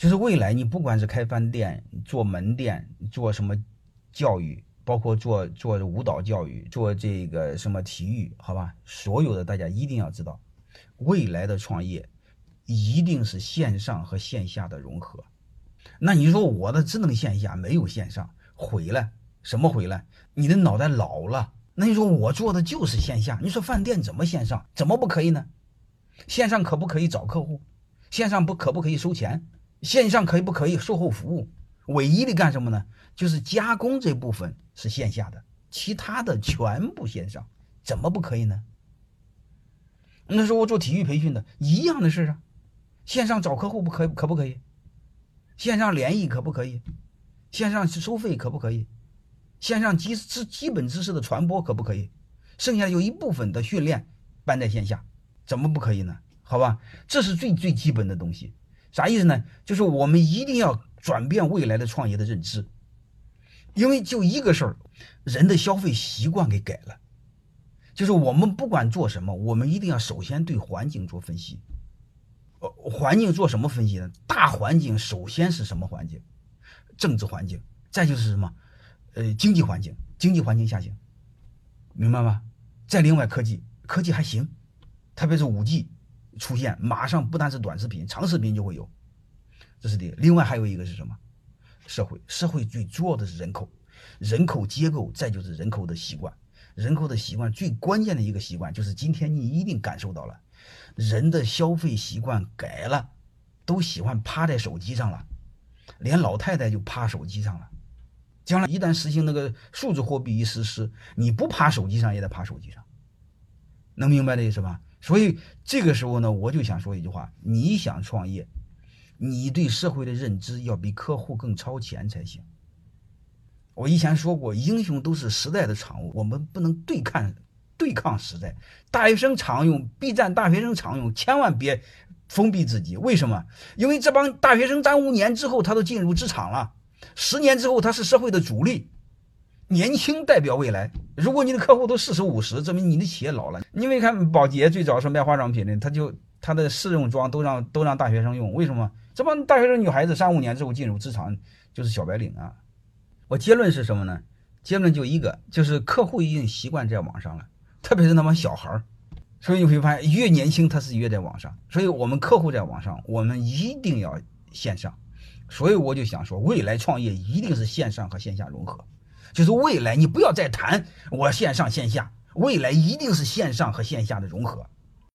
就是未来你不管是开饭店、做门店、做什么教育，包括做做舞蹈教育、做这个什么体育，好吧，所有的大家一定要知道，未来的创业一定是线上和线下的融合。那你说我的只能线下，没有线上，毁了什么毁了？你的脑袋老了。那你说我做的就是线下，你说饭店怎么线上？怎么不可以呢？线上可不可以找客户？线上不可不可以收钱？线上可以不可以售后服务？唯一的干什么呢？就是加工这部分是线下的，其他的全部线上，怎么不可以呢？那时候我做体育培训的一样的事啊，线上找客户不可可不可以？线上联谊可不可以？线上收费可不可以？线上基知基本知识的传播可不可以？剩下有一部分的训练搬在线下，怎么不可以呢？好吧，这是最最基本的东西。啥意思呢？就是我们一定要转变未来的创业的认知，因为就一个事儿，人的消费习惯给改了。就是我们不管做什么，我们一定要首先对环境做分析。呃，环境做什么分析呢？大环境首先是什么环境？政治环境，再就是什么？呃，经济环境，经济环境下行，明白吗？再另外科技，科技还行，特别是五 G。出现马上不单是短视频，长视频就会有，这是第。另外还有一个是什么？社会，社会最主要的是人口，人口结构，再就是人口的习惯。人口的习惯最关键的一个习惯就是今天你一定感受到了，人的消费习惯改了，都喜欢趴在手机上了，连老太太就趴手机上了。将来一旦实行那个数字货币一实施，你不趴手机上也得趴手机上，能明白这意思吧？所以这个时候呢，我就想说一句话：你想创业，你对社会的认知要比客户更超前才行。我以前说过，英雄都是时代的产物，我们不能对抗对抗时代。大学生常用 B 站，大学生常用，千万别封闭自己。为什么？因为这帮大学生，三五年之后他都进入职场了，十年之后他是社会的主力。年轻代表未来。如果你的客户都四十五十，证明你的企业老了。你没看保洁最早是卖化妆品的，他就他的试用装都让都让大学生用，为什么？这帮大学生女孩子三五年之后进入职场就是小白领啊。我结论是什么呢？结论就一个，就是客户已经习惯在网上了，特别是那帮小孩儿。所以你会发现，越年轻他是越在网上。所以我们客户在网上，我们一定要线上。所以我就想说，未来创业一定是线上和线下融合。就是未来，你不要再谈我线上线下，未来一定是线上和线下的融合。